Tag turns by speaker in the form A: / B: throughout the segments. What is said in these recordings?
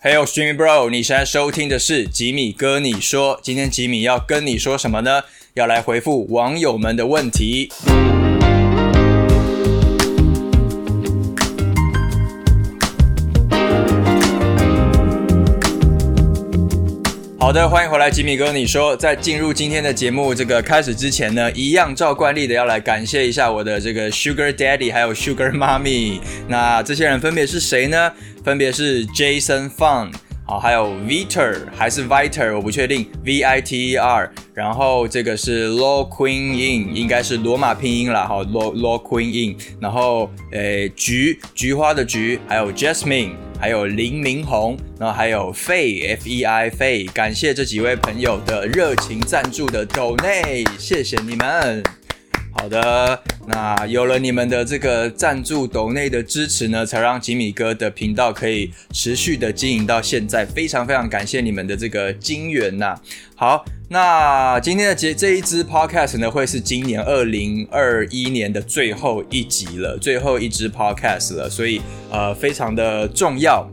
A: Hey Stream Bro！你现在收听的是吉米哥你说。今天吉米要跟你说什么呢？要来回复网友们的问题。好的，欢迎回来，吉米哥你说。在进入今天的节目这个开始之前呢，一样照惯例的要来感谢一下我的这个 Sugar Daddy 还有 Sugar Mommy。那这些人分别是谁呢？分别是 Jason Fun，好，还有 Viter 还是 Viter，我不确定，V I T E R。然后这个是 Law Queen In，应该是罗马拼音啦，好，Law Law Queen In。然后诶，菊菊花的菊，还有 Jasmine，还有林明宏，然后还有 Fei F E I Fei，感谢这几位朋友的热情赞助的 Donate，谢谢你们。好的，那有了你们的这个赞助斗内的支持呢，才让吉米哥的频道可以持续的经营到现在，非常非常感谢你们的这个金源呐。好，那今天的节这一支 podcast 呢，会是今年二零二一年的最后一集了，最后一支 podcast 了，所以呃，非常的重要。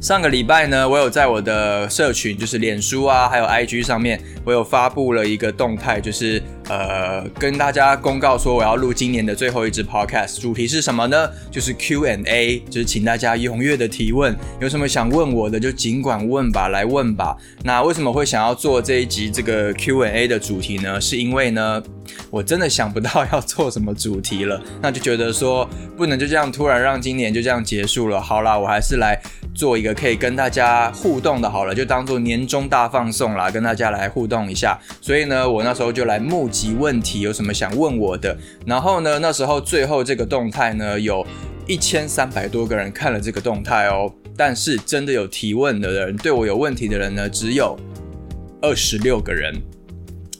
A: 上个礼拜呢，我有在我的社群，就是脸书啊，还有 IG 上面，我有发布了一个动态，就是呃，跟大家公告说我要录今年的最后一支 Podcast，主题是什么呢？就是 Q&A，就是请大家踊跃的提问，有什么想问我的就尽管问吧，来问吧。那为什么会想要做这一集这个 Q&A 的主题呢？是因为呢，我真的想不到要做什么主题了，那就觉得说不能就这样突然让今年就这样结束了。好啦，我还是来。做一个可以跟大家互动的，好了，就当做年终大放送啦，跟大家来互动一下。所以呢，我那时候就来募集及问题，有什么想问我的。然后呢，那时候最后这个动态呢，有一千三百多个人看了这个动态哦，但是真的有提问的人，对我有问题的人呢，只有二十六个人。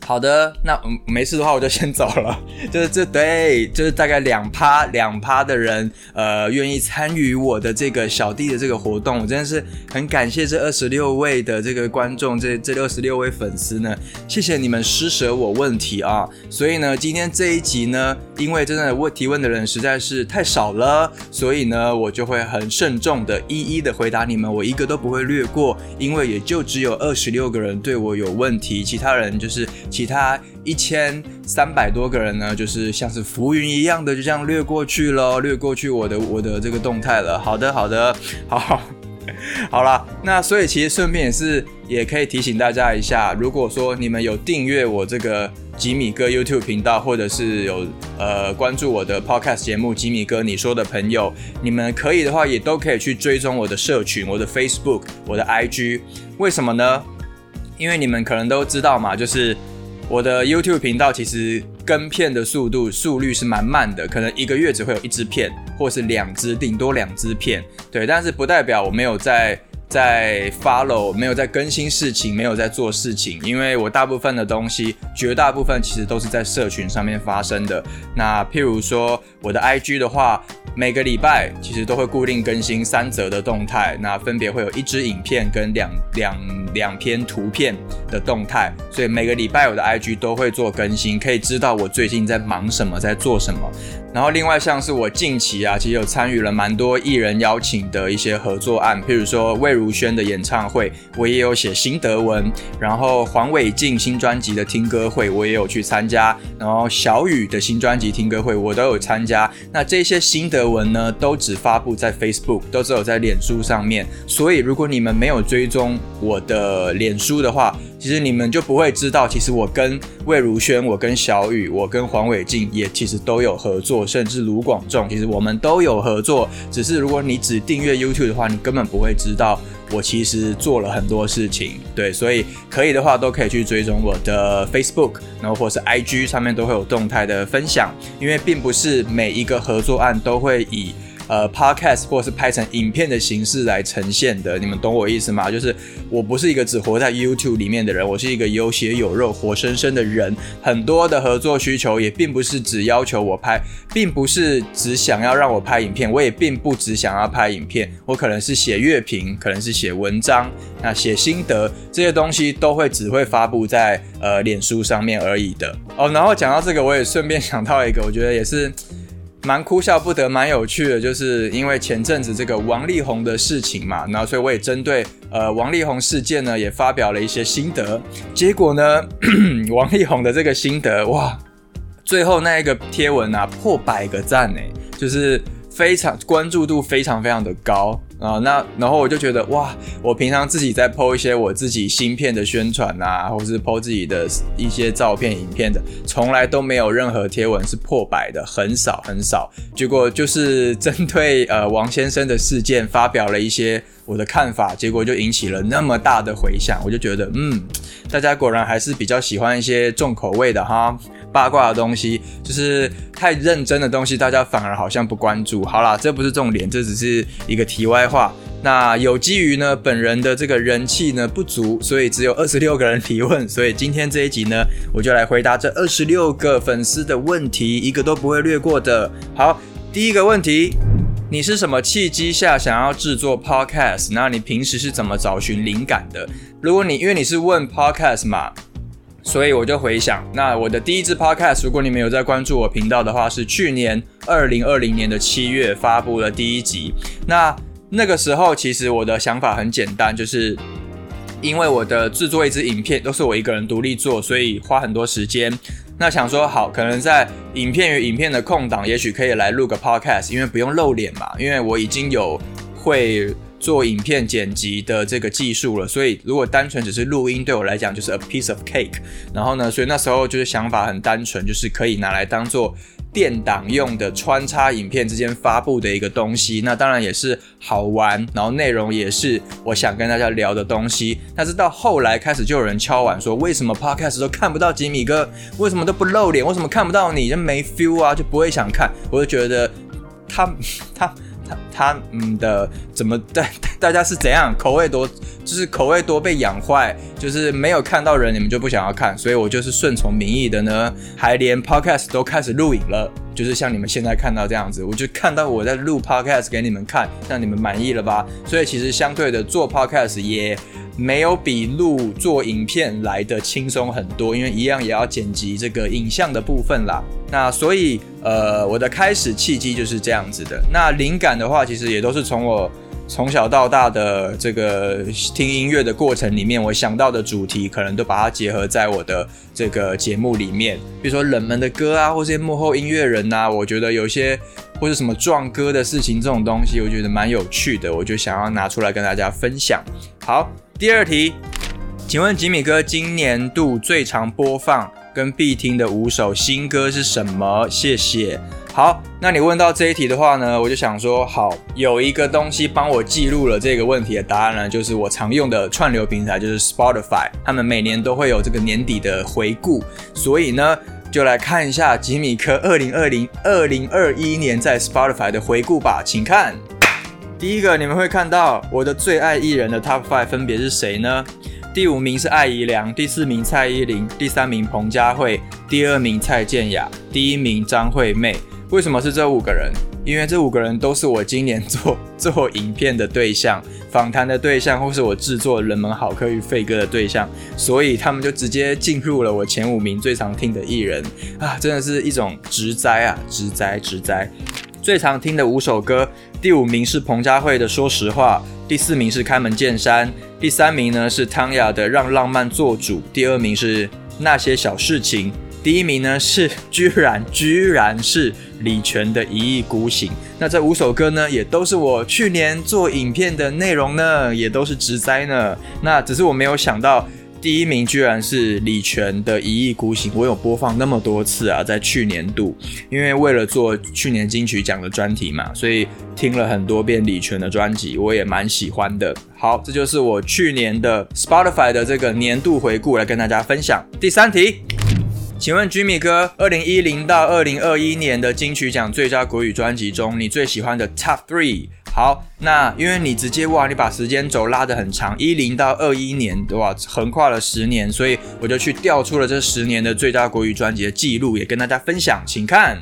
A: 好的，那嗯没事的话我就先走了。就是这对，就是大概两趴两趴的人，呃，愿意参与我的这个小弟的这个活动，我真的是很感谢这二十六位的这个观众，这这六十六位粉丝呢，谢谢你们施舍我问题啊。所以呢，今天这一集呢，因为真的问提问的人实在是太少了，所以呢，我就会很慎重的一一的回答你们，我一个都不会略过，因为也就只有二十六个人对我有问题，其他人就是。其他一千三百多个人呢，就是像是浮云一样的，就这样掠过去了，掠过去我的我的这个动态了。好的，好的，好，好了。那所以其实顺便也是也可以提醒大家一下，如果说你们有订阅我这个吉米哥 YouTube 频道，或者是有呃关注我的 Podcast 节目《吉米哥你说》的朋友，你们可以的话，也都可以去追踪我的社群、我的 Facebook、我的 IG。为什么呢？因为你们可能都知道嘛，就是。我的 YouTube 频道其实跟片的速度速率是蛮慢的，可能一个月只会有一支片，或是两支，顶多两支片。对，但是不代表我没有在在 follow，没有在更新事情，没有在做事情，因为我大部分的东西，绝大部分其实都是在社群上面发生的。那譬如说我的 IG 的话。每个礼拜其实都会固定更新三则的动态，那分别会有一支影片跟两两两篇图片的动态，所以每个礼拜我的 IG 都会做更新，可以知道我最近在忙什么，在做什么。然后另外像是我近期啊，其实有参与了蛮多艺人邀请的一些合作案，譬如说魏如萱的演唱会，我也有写心得文；然后黄伟晋新专辑的听歌会，我也有去参加；然后小雨的新专辑听歌会，我都有参加。那这些心得文呢，都只发布在 Facebook，都只有在脸书上面。所以如果你们没有追踪我的脸书的话，其实你们就不会知道，其实我跟魏如萱、我跟小雨、我跟黄伟晋也其实都有合作，甚至卢广仲，其实我们都有合作。只是如果你只订阅 YouTube 的话，你根本不会知道我其实做了很多事情。对，所以可以的话都可以去追踪我的 Facebook，然后或是 IG 上面都会有动态的分享，因为并不是每一个合作案都会以。呃，podcast 或是拍成影片的形式来呈现的，你们懂我意思吗？就是我不是一个只活在 YouTube 里面的人，我是一个有血有肉、活生生的人。很多的合作需求也并不是只要求我拍，并不是只想要让我拍影片，我也并不只想要拍影片，我可能是写乐评，可能是写文章，那写心得这些东西都会只会发布在呃脸书上面而已的。哦，然后讲到这个，我也顺便想到一个，我觉得也是。蛮哭笑不得，蛮有趣的，就是因为前阵子这个王力宏的事情嘛，然后所以我也针对呃王力宏事件呢，也发表了一些心得。结果呢，王力宏的这个心得，哇，最后那一个贴文啊，破百个赞呢，就是非常关注度非常非常的高。啊，那然后我就觉得哇，我平常自己在 PO 一些我自己芯片的宣传啊，或是 PO 自己的一些照片、影片的，从来都没有任何贴文是破百的，很少很少。结果就是针对呃王先生的事件发表了一些我的看法，结果就引起了那么大的回响，我就觉得嗯，大家果然还是比较喜欢一些重口味的哈。八卦的东西就是太认真的东西，大家反而好像不关注。好啦，这不是重点，这只是一个题外话。那有基于呢本人的这个人气呢不足，所以只有二十六个人提问。所以今天这一集呢，我就来回答这二十六个粉丝的问题，一个都不会略过的。好，第一个问题，你是什么契机下想要制作 podcast？那你平时是怎么找寻灵感的？如果你因为你是问 podcast 嘛。所以我就回想，那我的第一支 podcast，如果你们有在关注我频道的话，是去年二零二零年的七月发布了第一集。那那个时候，其实我的想法很简单，就是因为我的制作一支影片都是我一个人独立做，所以花很多时间。那想说好，可能在影片与影片的空档，也许可以来录个 podcast，因为不用露脸嘛，因为我已经有会。做影片剪辑的这个技术了，所以如果单纯只是录音，对我来讲就是 a piece of cake。然后呢，所以那时候就是想法很单纯，就是可以拿来当做电档用的穿插影片之间发布的一个东西。那当然也是好玩，然后内容也是我想跟大家聊的东西。但是到后来开始就有人敲碗说，为什么 podcast 都看不到吉米哥？为什么都不露脸？为什么看不到你？就没 feel 啊，就不会想看。我就觉得他 他。他嗯的怎么大 大家是怎样口味多就是口味多被养坏，就是没有看到人你们就不想要看，所以我就是顺从民意的呢，还连 podcast 都开始录影了，就是像你们现在看到这样子，我就看到我在录 podcast 给你们看，让你们满意了吧？所以其实相对的做 podcast 也。没有比录做影片来的轻松很多，因为一样也要剪辑这个影像的部分啦。那所以，呃，我的开始契机就是这样子的。那灵感的话，其实也都是从我从小到大的这个听音乐的过程里面，我想到的主题，可能都把它结合在我的这个节目里面。比如说冷门的歌啊，或是幕后音乐人呐，我觉得有些或者什么撞歌的事情这种东西，我觉得蛮有趣的，我就想要拿出来跟大家分享。好。第二题，请问吉米哥今年度最常播放跟必听的五首新歌是什么？谢谢。好，那你问到这一题的话呢，我就想说，好，有一个东西帮我记录了这个问题的答案呢，就是我常用的串流平台，就是 Spotify，他们每年都会有这个年底的回顾，所以呢，就来看一下吉米科二零二零二零二一年在 Spotify 的回顾吧，请看。第一个，你们会看到我的最爱艺人的 Top Five 分别是谁呢？第五名是艾怡良，第四名蔡依林，第三名彭佳慧，第二名蔡健雅，第一名张惠妹。为什么是这五个人？因为这五个人都是我今年做 做影片的对象、访谈的对象，或是我制作人们好客与废歌的对象，所以他们就直接进入了我前五名最常听的艺人啊！真的是一种直灾啊，直灾直灾！最常听的五首歌。第五名是彭佳慧的《说实话》，第四名是开门见山，第三名呢是汤雅的《让浪漫做主》，第二名是那些小事情，第一名呢是居然居然是李泉的《一意孤行》。那这五首歌呢，也都是我去年做影片的内容呢，也都是直灾呢。那只是我没有想到。第一名居然是李泉的《一意孤行》，我有播放那么多次啊，在去年度，因为为了做去年金曲奖的专题嘛，所以听了很多遍李泉的专辑，我也蛮喜欢的。好，这就是我去年的 Spotify 的这个年度回顾，来跟大家分享。第三题，请问 Jimmy 哥，二零一零到二零二一年的金曲奖最佳国语专辑中，你最喜欢的 Top Three？好，那因为你直接哇，你把时间轴拉得很长，一零到二一年，哇，横跨了十年，所以我就去调出了这十年的最佳国语专辑的记录，也跟大家分享，请看，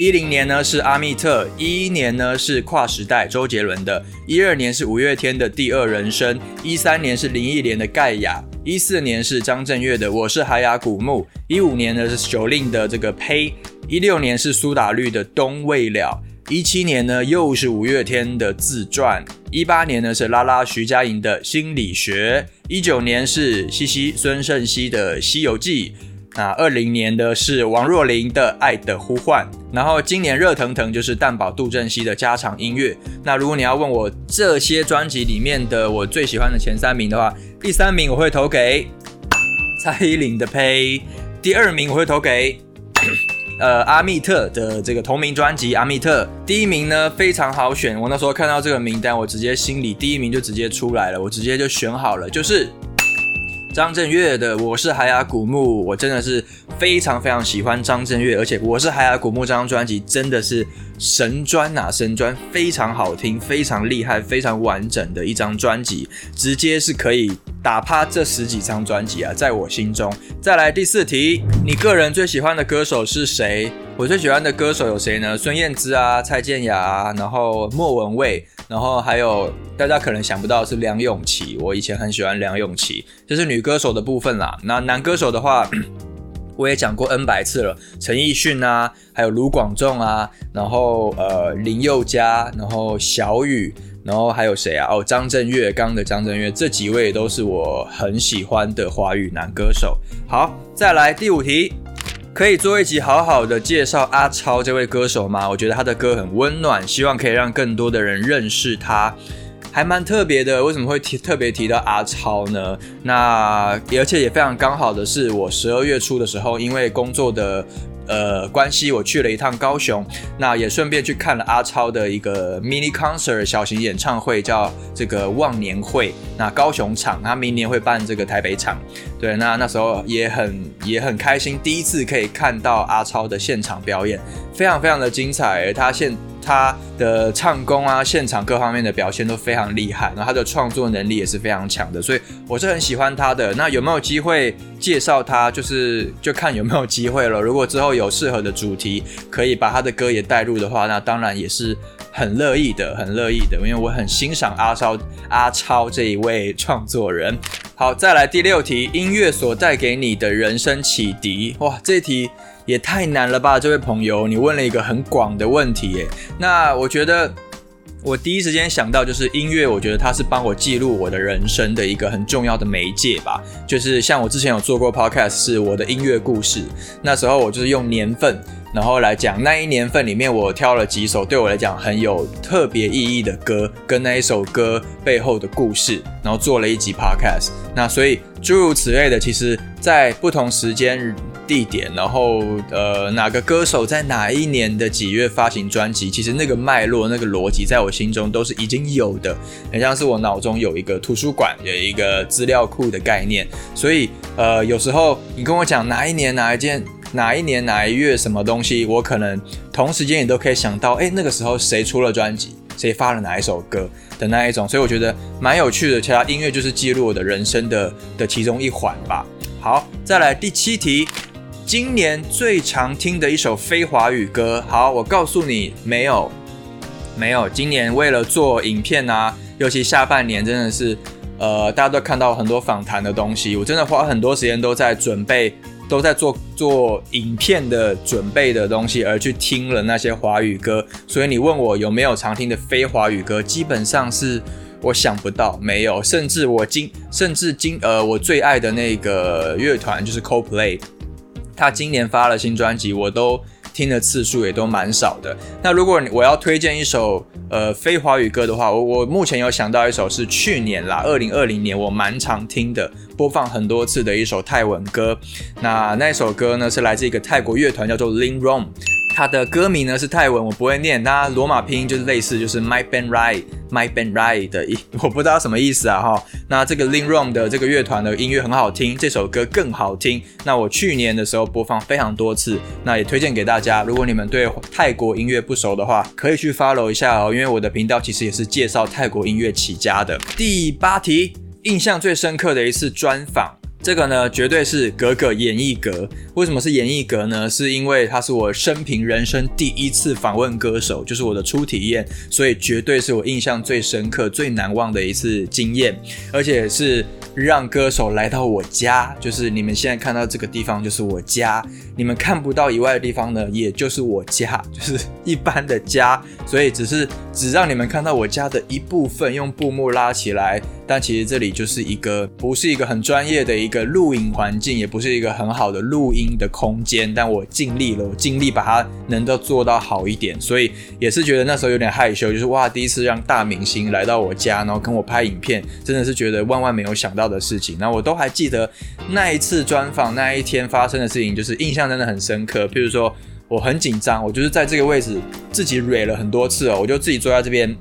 A: 一零年呢是阿密特，一一年呢是跨时代周杰伦的，一二年是五月天的第二人生，一三年是林忆莲的盖亚。一四年是张震岳的《我是海雅古墓》，一五年呢是九令的这个《呸》，一六年是苏打绿的《冬未了》，一七年呢又是五月天的自传，一八年呢是拉拉徐佳莹的《心理学》，一九年是西西孙盛熙的《西游记》。那二零年的是王若琳的《爱的呼唤》，然后今年热腾腾就是蛋堡杜振熙的加长音乐。那如果你要问我这些专辑里面的我最喜欢的前三名的话，第三名我会投给蔡依林的《呸》，第二名我会投给呃阿密特的这个同名专辑《阿密特》，第一名呢非常好选，我那时候看到这个名单，我直接心里第一名就直接出来了，我直接就选好了，就是。张震岳的《我是海雅古墓》，我真的是非常非常喜欢张震岳，而且《我是海雅古墓》这张专辑真的是神专呐，神专非常好听，非常厉害，非常完整的一张专辑，直接是可以打趴这十几张专辑啊，在我心中。再来第四题，你个人最喜欢的歌手是谁？我最喜欢的歌手有谁呢？孙燕姿啊，蔡健雅，然后莫文蔚。然后还有大家可能想不到是梁咏琪，我以前很喜欢梁咏琪，这是女歌手的部分啦。那男歌手的话，我也讲过 N 百次了，陈奕迅啊，还有卢广仲啊，然后呃林宥嘉，然后小雨，然后还有谁啊？哦，张震岳，刚的张震岳，这几位都是我很喜欢的华语男歌手。好，再来第五题。可以做一集好好的介绍阿超这位歌手吗？我觉得他的歌很温暖，希望可以让更多的人认识他，还蛮特别的。为什么会提特别提到阿超呢？那而且也非常刚好的是，我十二月初的时候，因为工作的。呃，关系我去了一趟高雄，那也顺便去看了阿超的一个 mini concert 小型演唱会，叫这个忘年会。那高雄场，他明年会办这个台北场。对，那那时候也很也很开心，第一次可以看到阿超的现场表演，非常非常的精彩。他现他的唱功啊，现场各方面的表现都非常厉害，然后他的创作能力也是非常强的，所以我是很喜欢他的。那有没有机会介绍他？就是就看有没有机会了。如果之后有适合的主题，可以把他的歌也带入的话，那当然也是很乐意的，很乐意的，因为我很欣赏阿超阿超这一位创作人。好，再来第六题，音乐所带给你的人生启迪。哇，这题。也太难了吧，这位朋友，你问了一个很广的问题耶。那我觉得，我第一时间想到就是音乐，我觉得它是帮我记录我的人生的一个很重要的媒介吧。就是像我之前有做过 podcast，是我的音乐故事。那时候我就是用年份，然后来讲那一年份里面我挑了几首对我来讲很有特别意义的歌，跟那一首歌背后的故事，然后做了一集 podcast。那所以诸如此类的，其实在不同时间。地点，然后呃，哪个歌手在哪一年的几月发行专辑？其实那个脉络、那个逻辑，在我心中都是已经有的，很像是我脑中有一个图书馆，有一个资料库的概念。所以呃，有时候你跟我讲哪一年哪一件、哪一年哪一月什么东西，我可能同时间也都可以想到，哎，那个时候谁出了专辑，谁发了哪一首歌的那一种。所以我觉得蛮有趣的。其他音乐就是记录我的人生的的其中一环吧。好，再来第七题。今年最常听的一首非华语歌，好，我告诉你，没有，没有。今年为了做影片啊，尤其下半年，真的是，呃，大家都看到很多访谈的东西，我真的花很多时间都在准备，都在做做影片的准备的东西，而去听了那些华语歌。所以你问我有没有常听的非华语歌，基本上是我想不到，没有。甚至我今，甚至今，呃，我最爱的那个乐团就是 Coldplay。他今年发了新专辑，我都听的次数也都蛮少的。那如果我要推荐一首呃非华语歌的话，我我目前有想到一首是去年啦，二零二零年我蛮常听的，播放很多次的一首泰文歌。那那首歌呢是来自一个泰国乐团，叫做 Lin Rom。它的歌名呢是泰文，我不会念。它罗马拼音就是类似，就是 My Band Ride，My Band Ride 的意，我不知道什么意思啊哈。那这个 Lin Rom 的这个乐团的音乐很好听，这首歌更好听。那我去年的时候播放非常多次，那也推荐给大家。如果你们对泰国音乐不熟的话，可以去 follow 一下哦，因为我的频道其实也是介绍泰国音乐起家的。第八题，印象最深刻的一次专访。这个呢，绝对是格格演艺格。为什么是演艺格呢？是因为他是我生平人生第一次访问歌手，就是我的初体验，所以绝对是我印象最深刻、最难忘的一次经验，而且是。让歌手来到我家，就是你们现在看到这个地方就是我家，你们看不到以外的地方呢，也就是我家，就是一般的家，所以只是只让你们看到我家的一部分，用布幕拉起来。但其实这里就是一个不是一个很专业的一个录影环境，也不是一个很好的录音的空间。但我尽力了，我尽力把它能够做到好一点，所以也是觉得那时候有点害羞，就是哇，第一次让大明星来到我家，然后跟我拍影片，真的是觉得万万没有想到的事情。那我都还记得那一次专访那一天发生的事情，就是印象真的很深刻。譬如说我很紧张，我就是在这个位置自己蕊了很多次哦，我就自己坐在这边，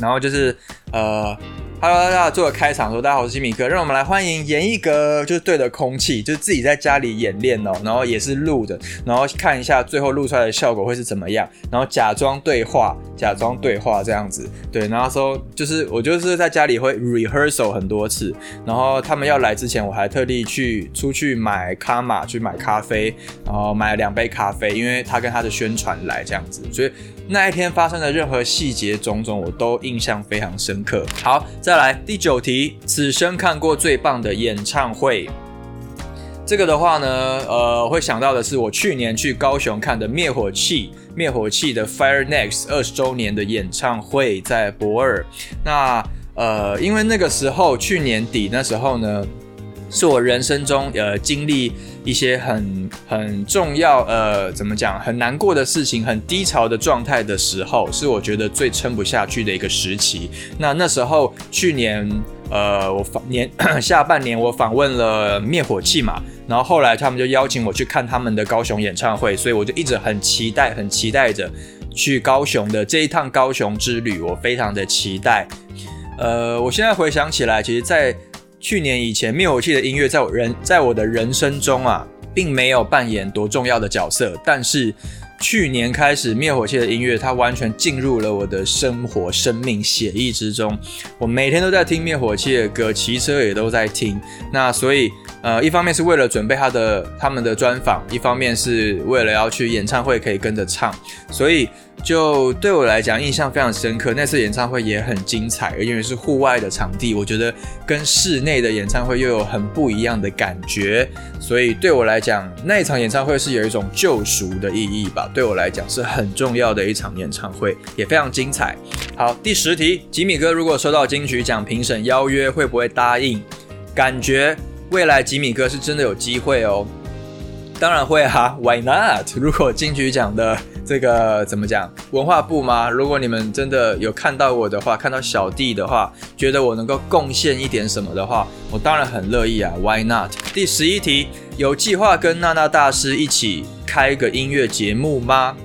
A: 然后就是呃。Hello，大家做个开场说，大家好，我是金米哥，让我们来欢迎演绎哥，就是对着空气，就是自己在家里演练哦，然后也是录的，然后看一下最后录出来的效果会是怎么样，然后假装对话，假装对话这样子，对，然后说就是我就是在家里会 rehearsal 很多次，然后他们要来之前，我还特地去出去买卡玛去买咖啡，然后买了两杯咖啡，因为他跟他的宣传来这样子，所以。那一天发生的任何细节种种，我都印象非常深刻。好，再来第九题，此生看过最棒的演唱会。这个的话呢，呃，会想到的是我去年去高雄看的灭火器，灭火器的 Fire Next 二十周年的演唱会，在博尔。那呃，因为那个时候去年底那时候呢，是我人生中呃经历。一些很很重要，呃，怎么讲，很难过的事情，很低潮的状态的时候，是我觉得最撑不下去的一个时期。那那时候，去年，呃，我访年 下半年我访问了灭火器嘛，然后后来他们就邀请我去看他们的高雄演唱会，所以我就一直很期待，很期待着去高雄的这一趟高雄之旅，我非常的期待。呃，我现在回想起来，其实，在去年以前，灭火器的音乐在我人在我的人生中啊，并没有扮演多重要的角色。但是去年开始，灭火器的音乐它完全进入了我的生活、生命、血液之中。我每天都在听灭火器的歌，骑车也都在听。那所以，呃，一方面是为了准备他的他们的专访，一方面是为了要去演唱会可以跟着唱，所以。就对我来讲，印象非常深刻。那次演唱会也很精彩，因为是户外的场地，我觉得跟室内的演唱会又有很不一样的感觉。所以对我来讲，那一场演唱会是有一种救赎的意义吧。对我来讲是很重要的一场演唱会，也非常精彩。好，第十题，吉米哥如果收到金曲奖评审邀约，会不会答应？感觉未来吉米哥是真的有机会哦。当然会哈，Why not？如果金曲奖的。这个怎么讲？文化部吗？如果你们真的有看到我的话，看到小弟的话，觉得我能够贡献一点什么的话，我当然很乐意啊。Why not？第十一题，有计划跟娜娜大师一起开个音乐节目吗？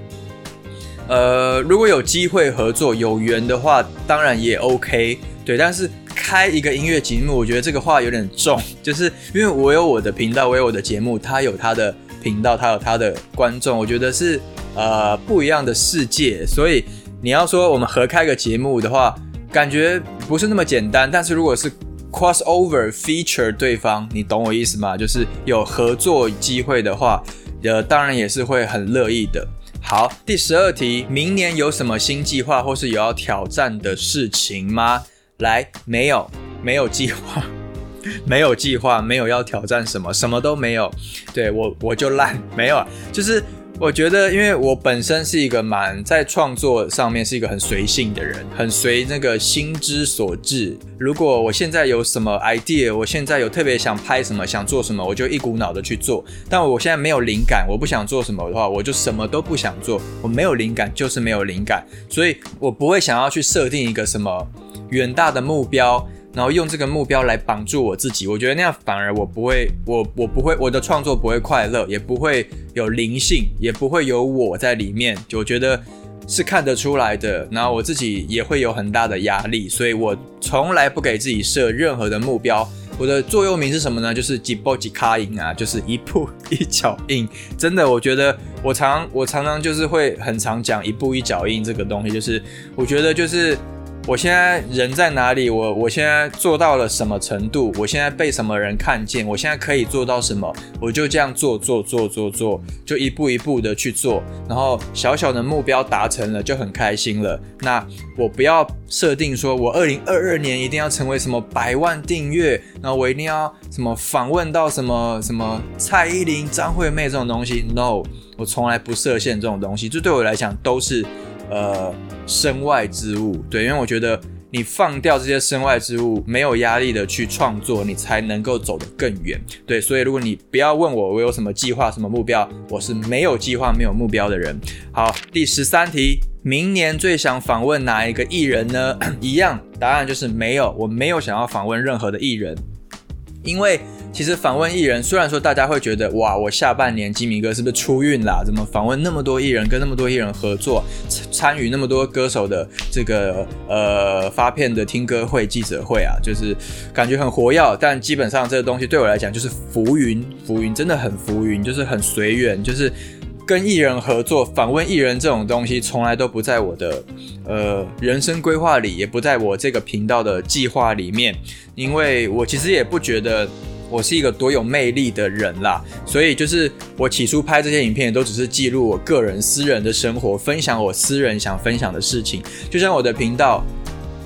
A: 呃，如果有机会合作、有缘的话，当然也 OK。对，但是开一个音乐节目，我觉得这个话有点重，就是因为我有我的频道，我有我的节目，他有他的频道，他有他的观众，我觉得是。呃，不一样的世界，所以你要说我们合开个节目的话，感觉不是那么简单。但是如果是 cross over feature 对方，你懂我意思吗？就是有合作机会的话，呃，当然也是会很乐意的。好，第十二题，明年有什么新计划或是有要挑战的事情吗？来，没有，没有计划，没有计划，没有要挑战什么，什么都没有。对我，我就烂，没有，就是。我觉得，因为我本身是一个蛮在创作上面是一个很随性的人，很随那个心之所至。如果我现在有什么 idea，我现在有特别想拍什么、想做什么，我就一股脑的去做。但我现在没有灵感，我不想做什么的话，我就什么都不想做。我没有灵感，就是没有灵感，所以我不会想要去设定一个什么远大的目标。然后用这个目标来绑住我自己，我觉得那样反而我不会，我我不会，我的创作不会快乐，也不会有灵性，也不会有我在里面。我觉得是看得出来的。然后我自己也会有很大的压力，所以我从来不给自己设任何的目标。我的座右铭是什么呢？就是几步几卡印啊，就是一步一脚印。真的，我觉得我常我常常就是会很常讲一步一脚印这个东西，就是我觉得就是。我现在人在哪里？我我现在做到了什么程度？我现在被什么人看见？我现在可以做到什么？我就这样做做做做做，就一步一步的去做，然后小小的目标达成了就很开心了。那我不要设定说我二零二二年一定要成为什么百万订阅，然后我一定要什么访问到什么什么蔡依林、张惠妹这种东西。No，我从来不设限这种东西，这对我来讲都是。呃，身外之物，对，因为我觉得你放掉这些身外之物，没有压力的去创作，你才能够走得更远。对，所以如果你不要问我我有什么计划、什么目标，我是没有计划、没有目标的人。好，第十三题，明年最想访问哪一个艺人呢？一样，答案就是没有，我没有想要访问任何的艺人，因为。其实访问艺人，虽然说大家会觉得哇，我下半年吉米哥是不是出运啦？怎么访问那么多艺人，跟那么多艺人合作，参与那么多歌手的这个呃发片的听歌会、记者会啊，就是感觉很活跃。但基本上这个东西对我来讲就是浮云，浮云真的很浮云，就是很随缘，就是跟艺人合作、访问艺人这种东西，从来都不在我的呃人生规划里，也不在我这个频道的计划里面，因为我其实也不觉得。我是一个多有魅力的人啦，所以就是我起初拍这些影片都只是记录我个人私人的生活，分享我私人想分享的事情。就像我的频道，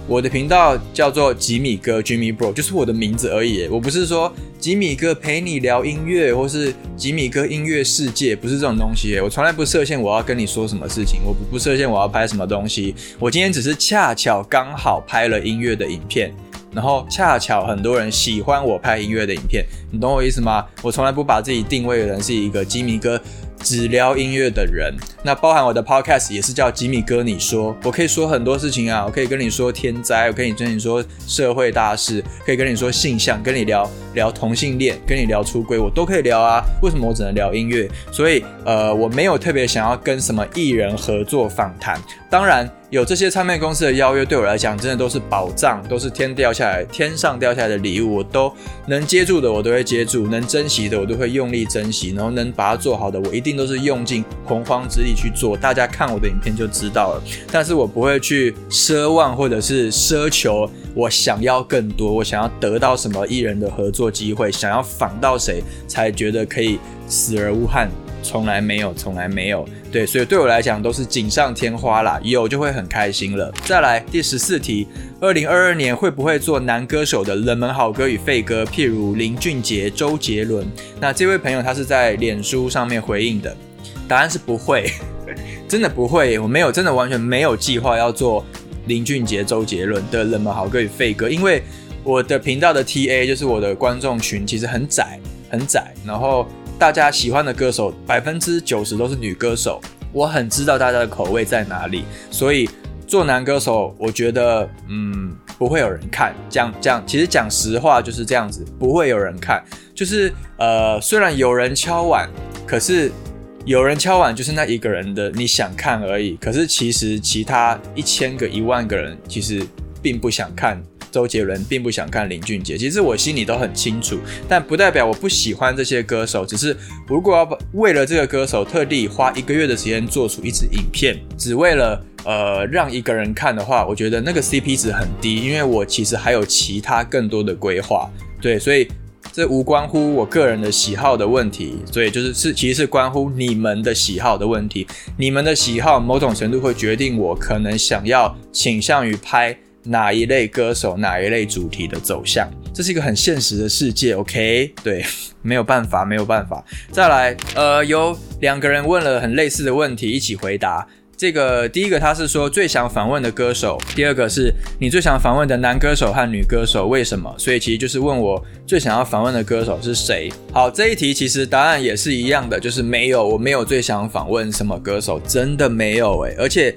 A: 我的频道叫做吉米哥 Jimmy Bro，就是我的名字而已。我不是说吉米哥陪你聊音乐，或是吉米哥音乐世界，不是这种东西。我从来不设限我要跟你说什么事情，我不设限我要拍什么东西。我今天只是恰巧刚好拍了音乐的影片。然后恰巧很多人喜欢我拍音乐的影片，你懂我意思吗？我从来不把自己定位的人是一个吉米哥。只聊音乐的人，那包含我的 podcast 也是叫吉米哥。你说，我可以说很多事情啊，我可以跟你说天灾，我可以跟你说社会大事，可以跟你说性向，跟你聊聊同性恋，跟你聊出轨，我都可以聊啊。为什么我只能聊音乐？所以，呃，我没有特别想要跟什么艺人合作访谈。当然，有这些唱片公司的邀约，对我来讲，真的都是宝藏，都是天掉下来、天上掉下来的礼物，我都能接住的，我都会接住；能珍惜的，我都会用力珍惜；然后能把它做好的，我一定。都是用尽洪荒之力去做，大家看我的影片就知道了。但是我不会去奢望或者是奢求，我想要更多，我想要得到什么艺人的合作机会，想要访到谁才觉得可以死而无憾，从来没有，从来没有。对，所以对我来讲都是锦上添花啦，有就会很开心了。再来第十四题，二零二二年会不会做男歌手的冷门好歌与废歌？譬如林俊杰、周杰伦。那这位朋友他是在脸书上面回应的，答案是不会，真的不会，我没有，真的完全没有计划要做林俊杰、周杰伦的冷门好歌与废歌，因为我的频道的 TA 就是我的观众群其实很窄，很窄，然后。大家喜欢的歌手百分之九十都是女歌手，我很知道大家的口味在哪里，所以做男歌手，我觉得嗯不会有人看。讲讲，其实讲实话就是这样子，不会有人看。就是呃，虽然有人敲碗，可是有人敲碗就是那一个人的你想看而已。可是其实其他一千个、一万个人其实并不想看。周杰伦并不想看林俊杰，其实我心里都很清楚，但不代表我不喜欢这些歌手。只是如果要为了这个歌手特地花一个月的时间做出一支影片，只为了呃让一个人看的话，我觉得那个 CP 值很低，因为我其实还有其他更多的规划。对，所以这无关乎我个人的喜好的问题，所以就是是其实是关乎你们的喜好的问题。你们的喜好某种程度会决定我可能想要倾向于拍。哪一类歌手，哪一类主题的走向，这是一个很现实的世界，OK？对，没有办法，没有办法。再来，呃，有两个人问了很类似的问题，一起回答。这个第一个他是说最想访问的歌手，第二个是你最想访问的男歌手和女歌手，为什么？所以其实就是问我最想要访问的歌手是谁。好，这一题其实答案也是一样的，就是没有，我没有最想访问什么歌手，真的没有诶。而且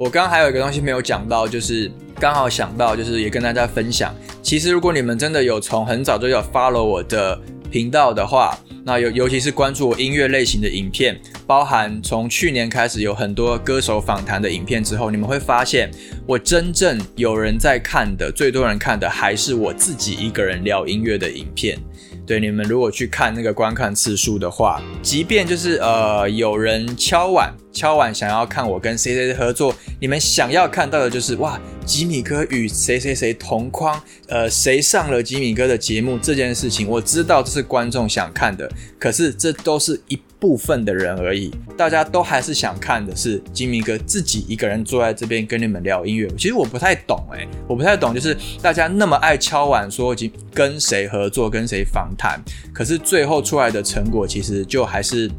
A: 我刚刚还有一个东西没有讲到，就是。刚好想到，就是也跟大家分享。其实，如果你们真的有从很早就要 follow 我的频道的话，那尤尤其是关注我音乐类型的影片，包含从去年开始有很多歌手访谈的影片之后，你们会发现，我真正有人在看的，最多人看的还是我自己一个人聊音乐的影片。对你们如果去看那个观看次数的话，即便就是呃有人敲碗敲碗想要看我跟谁谁的合作，你们想要看到的就是哇吉米哥与谁谁谁同框，呃，谁上了吉米哥的节目这件事情，我知道这是观众想看的，可是这都是一部分的人而已，大家都还是想看的是吉米哥自己一个人坐在这边跟你们聊音乐。其实我不太懂诶，我不太懂，就是大家那么爱敲碗说跟谁合作、跟谁访谈，可是最后出来的成果其实就还是。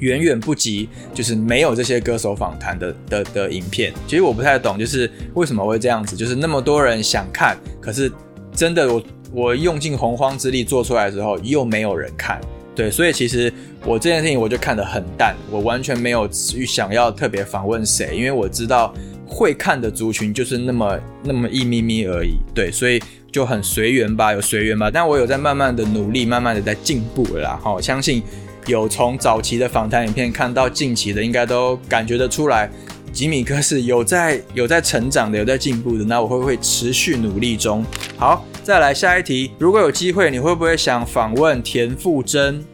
A: 远远不及，就是没有这些歌手访谈的的的影片。其实我不太懂，就是为什么会这样子，就是那么多人想看，可是真的我我用尽洪荒之力做出来之后，又没有人看。对，所以其实我这件事情我就看得很淡，我完全没有去想要特别访问谁，因为我知道会看的族群就是那么那么一咪咪而已。对，所以就很随缘吧，有随缘吧。但我有在慢慢的努力，慢慢的在进步了啦。好，相信。有从早期的访谈影片看到近期的，应该都感觉得出来，吉米哥是有在有在成长的，有在进步的。那我会不会持续努力中？好，再来下一题。如果有机会，你会不会想访问田馥甄？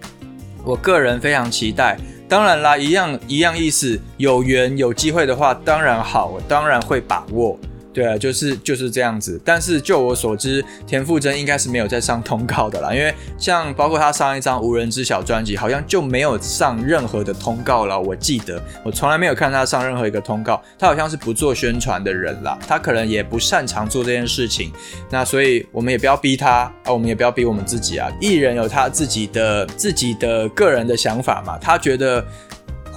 A: 我个人非常期待。当然啦，一样一样意思，有缘有机会的话，当然好，我当然会把握。对啊，就是就是这样子。但是就我所知，田馥甄应该是没有在上通告的啦，因为像包括他上一张无人知晓专辑，好像就没有上任何的通告了。我记得我从来没有看他上任何一个通告，他好像是不做宣传的人啦，他可能也不擅长做这件事情。那所以我们也不要逼他啊，我们也不要逼我们自己啊。艺人有他自己的自己的个人的想法嘛，他觉得。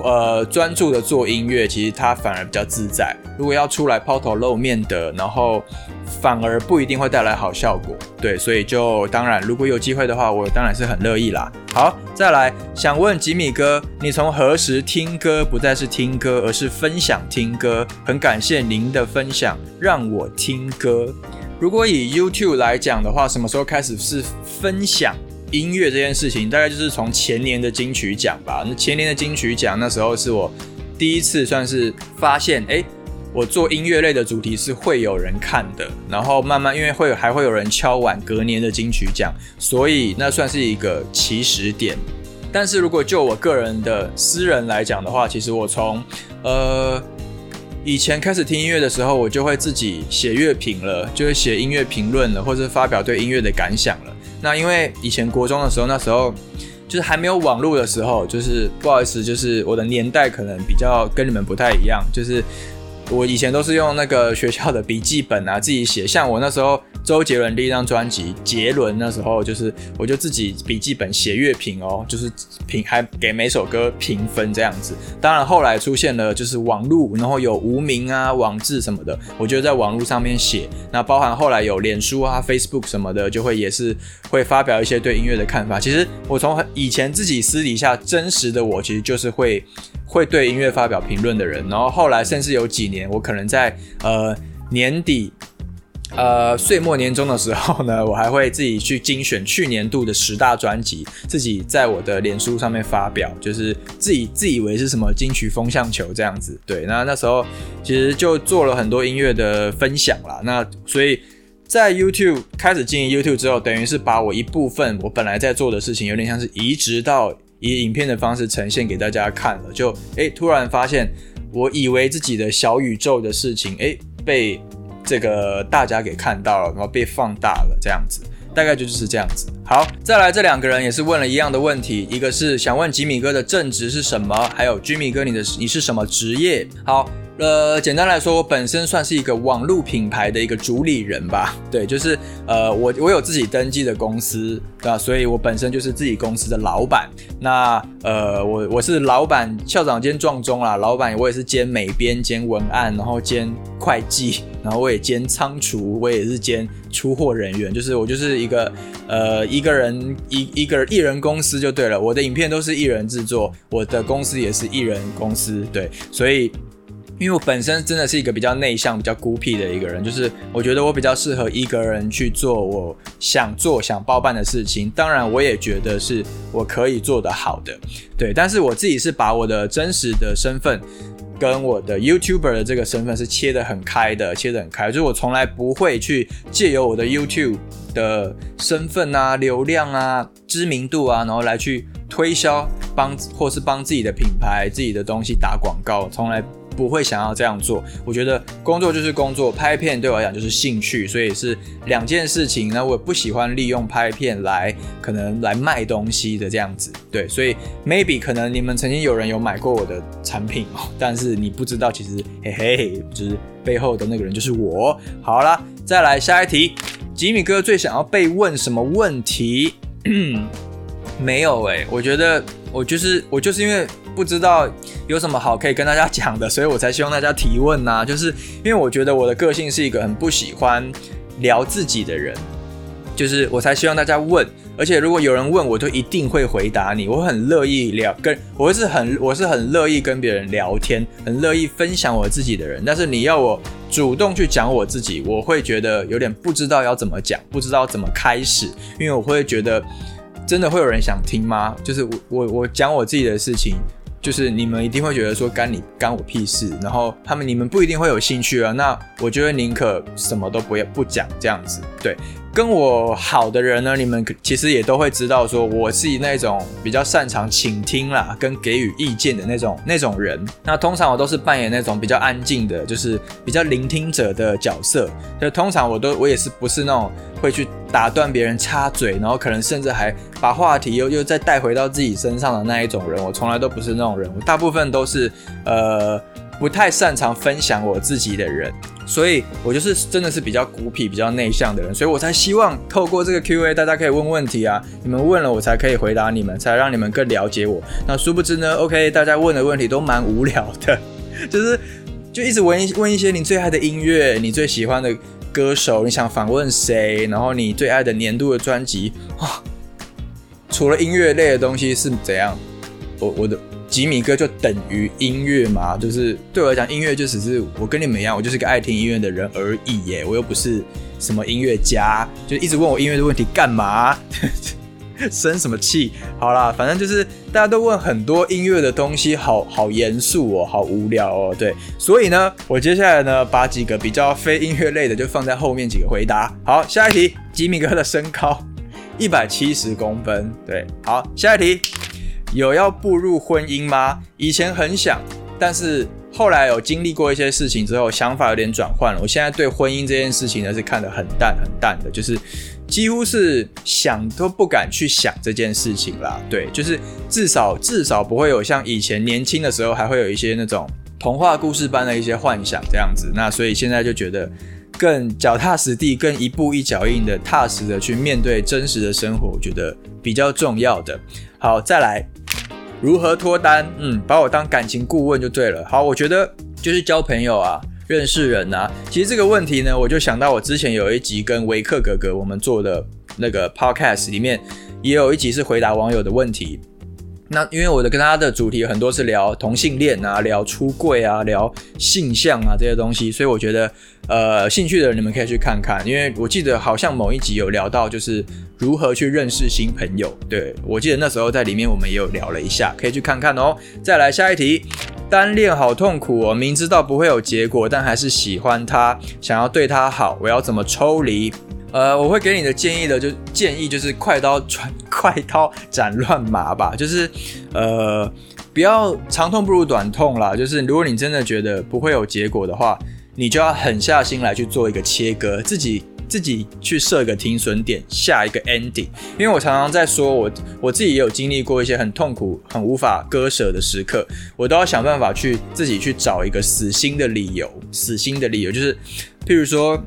A: 呃，专注的做音乐，其实他反而比较自在。如果要出来抛头露面的，然后反而不一定会带来好效果。对，所以就当然，如果有机会的话，我当然是很乐意啦。好，再来想问吉米哥，你从何时听歌不再是听歌，而是分享听歌？很感谢您的分享，让我听歌。如果以 YouTube 来讲的话，什么时候开始是分享？音乐这件事情，大概就是从前年的金曲奖吧。那前年的金曲奖，那时候是我第一次算是发现，哎，我做音乐类的主题是会有人看的。然后慢慢，因为会还会有人敲碗隔年的金曲奖，所以那算是一个起始点。但是如果就我个人的私人来讲的话，其实我从呃以前开始听音乐的时候，我就会自己写乐评了，就是写音乐评论了，或者发表对音乐的感想了。那因为以前国中的时候，那时候就是还没有网络的时候，就是不好意思，就是我的年代可能比较跟你们不太一样，就是我以前都是用那个学校的笔记本啊自己写，像我那时候。周杰伦第一张专辑《杰伦》那时候，就是我就自己笔记本写乐评哦，就是评还给每首歌评分这样子。当然后来出现了就是网络，然后有无名啊、网志什么的，我就在网络上面写。那包含后来有脸书啊、Facebook 什么的，就会也是会发表一些对音乐的看法。其实我从以前自己私底下真实的我，其实就是会会对音乐发表评论的人。然后后来甚至有几年，我可能在呃年底。呃，岁末年终的时候呢，我还会自己去精选去年度的十大专辑，自己在我的脸书上面发表，就是自己 自以为是什么金曲风向球这样子。对，那那时候其实就做了很多音乐的分享啦。那所以在 YouTube 开始经营 YouTube 之后，等于是把我一部分我本来在做的事情，有点像是移植到以影片的方式呈现给大家看了。就哎，突然发现我以为自己的小宇宙的事情，哎，被。这个大家给看到了，然后被放大了，这样子，大概就是这样子。好，再来这两个人也是问了一样的问题，一个是想问吉米哥的正职是什么，还有吉米哥你的你是什么职业？好。呃，简单来说，我本身算是一个网络品牌的一个主理人吧。对，就是呃，我我有自己登记的公司，对吧？所以我本身就是自己公司的老板。那呃，我我是老板、校长兼壮中啦。老板，我也是兼美编、兼文案，然后兼会计，然后我也兼仓储，我也是兼出货人员。就是我就是一个呃一个人一一个艺人公司就对了。我的影片都是艺人制作，我的公司也是艺人公司，对，所以。因为我本身真的是一个比较内向、比较孤僻的一个人，就是我觉得我比较适合一个人去做我想做、想包办的事情。当然，我也觉得是我可以做得好的，对。但是我自己是把我的真实的身份跟我的 YouTuber 的这个身份是切得很开的，切得很开，就是我从来不会去借由我的 YouTube 的身份啊、流量啊、知名度啊，然后来去推销帮或是帮自己的品牌、自己的东西打广告，从来。不会想要这样做。我觉得工作就是工作，拍片对我来讲就是兴趣，所以是两件事情。那我不喜欢利用拍片来可能来卖东西的这样子，对，所以 maybe 可能你们曾经有人有买过我的产品哦，但是你不知道，其实嘿嘿，就是背后的那个人就是我。好啦，再来下一题，吉米哥最想要被问什么问题？没有诶，我觉得我就是我就是因为。不知道有什么好可以跟大家讲的，所以我才希望大家提问呐。就是因为我觉得我的个性是一个很不喜欢聊自己的人，就是我才希望大家问。而且如果有人问，我就一定会回答你。我很乐意聊，跟我是很我是很乐意跟别人聊天，很乐意分享我自己的人。但是你要我主动去讲我自己，我会觉得有点不知道要怎么讲，不知道怎么开始，因为我会觉得真的会有人想听吗？就是我我我讲我自己的事情。就是你们一定会觉得说干你干我屁事，然后他们你们不一定会有兴趣啊。那我觉得宁可什么都不要不讲这样子，对。跟我好的人呢，你们其实也都会知道，说我是那种比较擅长倾听啦，跟给予意见的那种那种人。那通常我都是扮演那种比较安静的，就是比较聆听者的角色。就通常我都我也是不是那种会去打断别人插嘴，然后可能甚至还把话题又又再带回到自己身上的那一种人。我从来都不是那种人，我大部分都是呃不太擅长分享我自己的人。所以我就是真的是比较孤僻、比较内向的人，所以我才希望透过这个 Q&A，大家可以问问题啊，你们问了我才可以回答你们，才让你们更了解我。那殊不知呢，OK，大家问的问题都蛮无聊的，就是就一直问一问一些你最爱的音乐、你最喜欢的歌手、你想访问谁，然后你最爱的年度的专辑啊，除了音乐类的东西是怎样？我我的。吉米哥就等于音乐嘛，就是对我来讲，音乐就只是我跟你们一样，我就是个爱听音乐的人而已耶，我又不是什么音乐家，就一直问我音乐的问题干嘛？生什么气？好啦，反正就是大家都问很多音乐的东西，好好严肃哦，好无聊哦，对，所以呢，我接下来呢，把几个比较非音乐类的就放在后面几个回答。好，下一题，吉米哥的身高一百七十公分，对，好，下一题。有要步入婚姻吗？以前很想，但是后来有经历过一些事情之后，想法有点转换了。我现在对婚姻这件事情呢是看得很淡很淡的，就是几乎是想都不敢去想这件事情啦。对，就是至少至少不会有像以前年轻的时候还会有一些那种童话故事般的一些幻想这样子。那所以现在就觉得更脚踏实地，更一步一脚印的踏实的去面对真实的生活，我觉得比较重要的。好，再来。如何脱单？嗯，把我当感情顾问就对了。好，我觉得就是交朋友啊，认识人啊。其实这个问题呢，我就想到我之前有一集跟维克哥哥我们做的那个 podcast 里面，也有一集是回答网友的问题。那因为我的跟他的主题很多是聊同性恋啊，聊出柜啊，聊性向啊这些东西，所以我觉得呃，兴趣的人你们可以去看看。因为我记得好像某一集有聊到就是如何去认识新朋友，对我记得那时候在里面我们也有聊了一下，可以去看看哦。再来下一题，单恋好痛苦哦，明知道不会有结果，但还是喜欢他，想要对他好，我要怎么抽离？呃，我会给你的建议的，就建议就是快刀斩快刀斩乱麻吧，就是呃，不要长痛不如短痛啦。就是如果你真的觉得不会有结果的话，你就要狠下心来去做一个切割，自己自己去设个停损点，下一个 ending。因为我常常在说，我我自己也有经历过一些很痛苦、很无法割舍的时刻，我都要想办法去自己去找一个死心的理由，死心的理由就是，譬如说。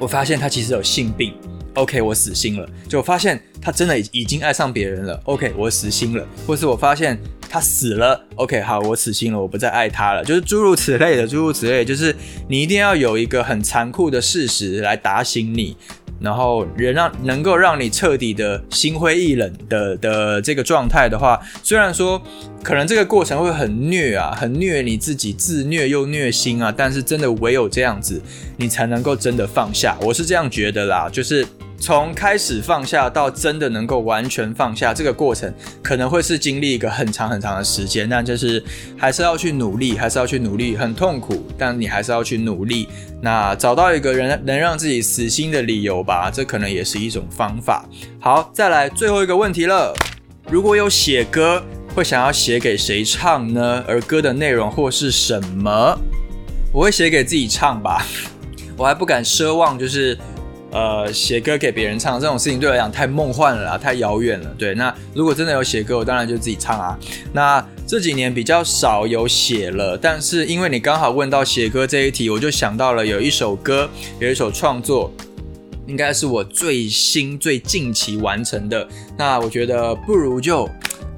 A: 我发现他其实有性病，OK，我死心了。就发现他真的已经爱上别人了，OK，我死心了。或是我发现他死了，OK，好，我死心了，我不再爱他了。就是诸如此类的，诸如此类，就是你一定要有一个很残酷的事实来打醒你。然后人让能够让你彻底的心灰意冷的的这个状态的话，虽然说可能这个过程会很虐啊，很虐你自己，自虐又虐心啊，但是真的唯有这样子，你才能够真的放下。我是这样觉得啦，就是。从开始放下到真的能够完全放下，这个过程可能会是经历一个很长很长的时间，但就是还是要去努力，还是要去努力，很痛苦，但你还是要去努力。那找到一个人能让自己死心的理由吧，这可能也是一种方法。好，再来最后一个问题了，如果有写歌会想要写给谁唱呢？而歌的内容或是什么？我会写给自己唱吧，我还不敢奢望，就是呃写歌给别人唱这种事情对我来讲太梦幻了啦，太遥远了。对，那如果真的有写歌，我当然就自己唱啊。那这几年比较少有写了，但是因为你刚好问到写歌这一题，我就想到了有一首歌，有一首创作，应该是我最新最近期完成的。那我觉得不如就。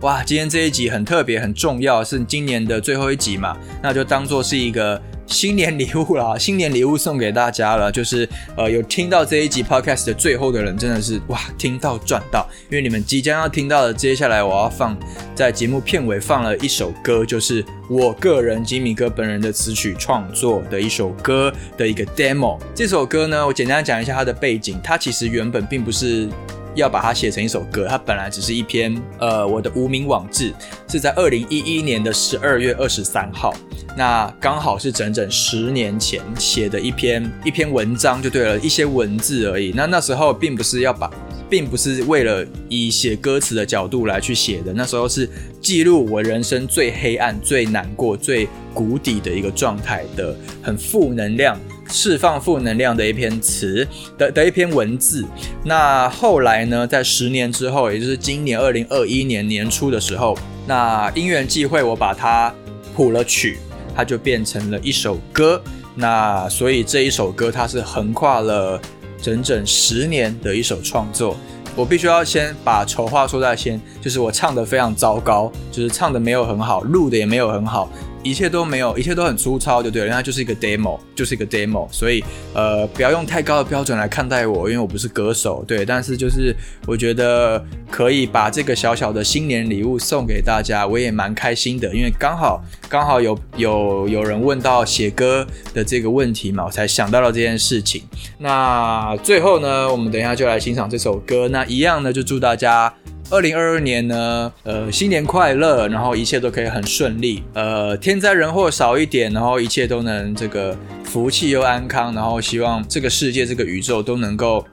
A: 哇，今天这一集很特别，很重要，是今年的最后一集嘛？那就当做是一个新年礼物啦，新年礼物送给大家了。就是呃，有听到这一集 podcast 的最后的人，真的是哇，听到赚到！因为你们即将要听到的，接下来我要放在节目片尾放了一首歌，就是我个人吉米哥本人的词曲创作的一首歌的一个 demo。这首歌呢，我简单讲一下它的背景，它其实原本并不是。要把它写成一首歌，它本来只是一篇，呃，我的无名网志，是在二零一一年的十二月二十三号，那刚好是整整十年前写的一篇一篇文章，就对了，一些文字而已。那那时候并不是要把，并不是为了以写歌词的角度来去写的，那时候是记录我人生最黑暗、最难过、最谷底的一个状态的，很负能量。释放负能量的一篇词的的一篇文字。那后来呢，在十年之后，也就是今年二零二一年年初的时候，那因缘际会，我把它谱了曲，它就变成了一首歌。那所以这一首歌，它是横跨了整整十年的一首创作。我必须要先把丑话说在先，就是我唱的非常糟糕，就是唱的没有很好，录的也没有很好。一切都没有，一切都很粗糙，就对了。它就是一个 demo，就是一个 demo。所以，呃，不要用太高的标准来看待我，因为我不是歌手，对。但是，就是我觉得可以把这个小小的新年礼物送给大家，我也蛮开心的，因为刚好刚好有有有人问到写歌的这个问题嘛，我才想到了这件事情。那最后呢，我们等一下就来欣赏这首歌。那一样呢，就祝大家。二零二二年呢，呃，新年快乐，然后一切都可以很顺利，呃，天灾人祸少一点，然后一切都能这个福气又安康，然后希望这个世界、这个宇宙都能够。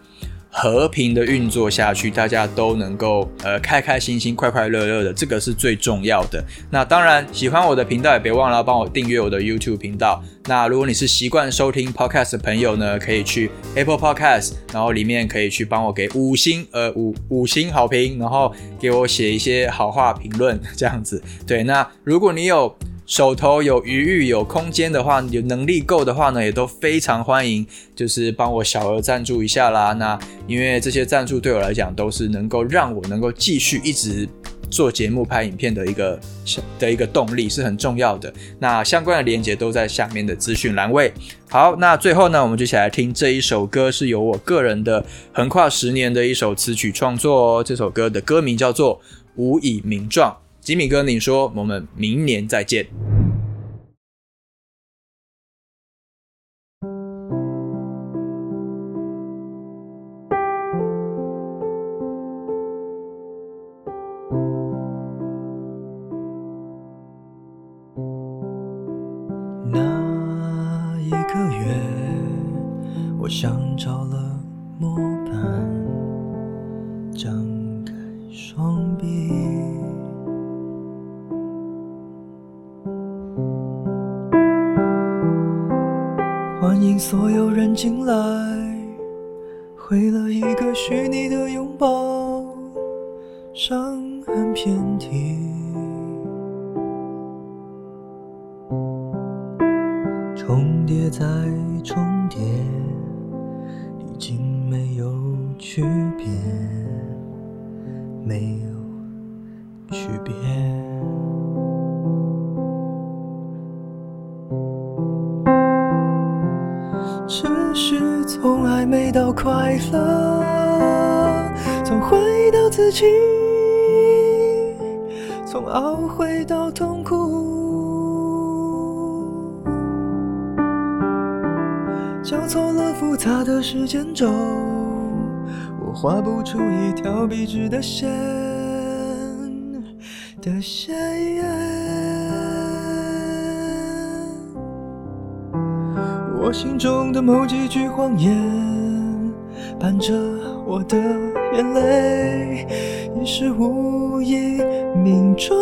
A: 和平的运作下去，大家都能够呃开开心心、快快乐乐的，这个是最重要的。那当然，喜欢我的频道也别忘了帮我订阅我的 YouTube 频道。那如果你是习惯收听 Podcast 的朋友呢，可以去 Apple Podcast，然后里面可以去帮我给五星呃五五星好评，然后给我写一些好话评论这样子。对，那如果你有。手头有余裕、有空间的话，有能力够的话呢，也都非常欢迎，就是帮我小额赞助一下啦。那因为这些赞助对我来讲都是能够让我能够继续一直做节目、拍影片的一个的一个动力，是很重要的。那相关的链接都在下面的资讯栏位。好，那最后呢，我们就一起来听这一首歌，是由我个人的横跨十年的一首词曲创作哦。这首歌的歌名叫做《无以名状》。吉米哥，你说我们明年再见。
B: 欢迎所有人进来，毁了一个虚拟的拥抱，伤痕遍体，重叠在重快乐，从回忆到自己，从懊悔到痛苦，交错了复杂的时间轴，我画不出一条笔直的线的线。我心中的某几句谎言，伴着我的眼泪已是无意命中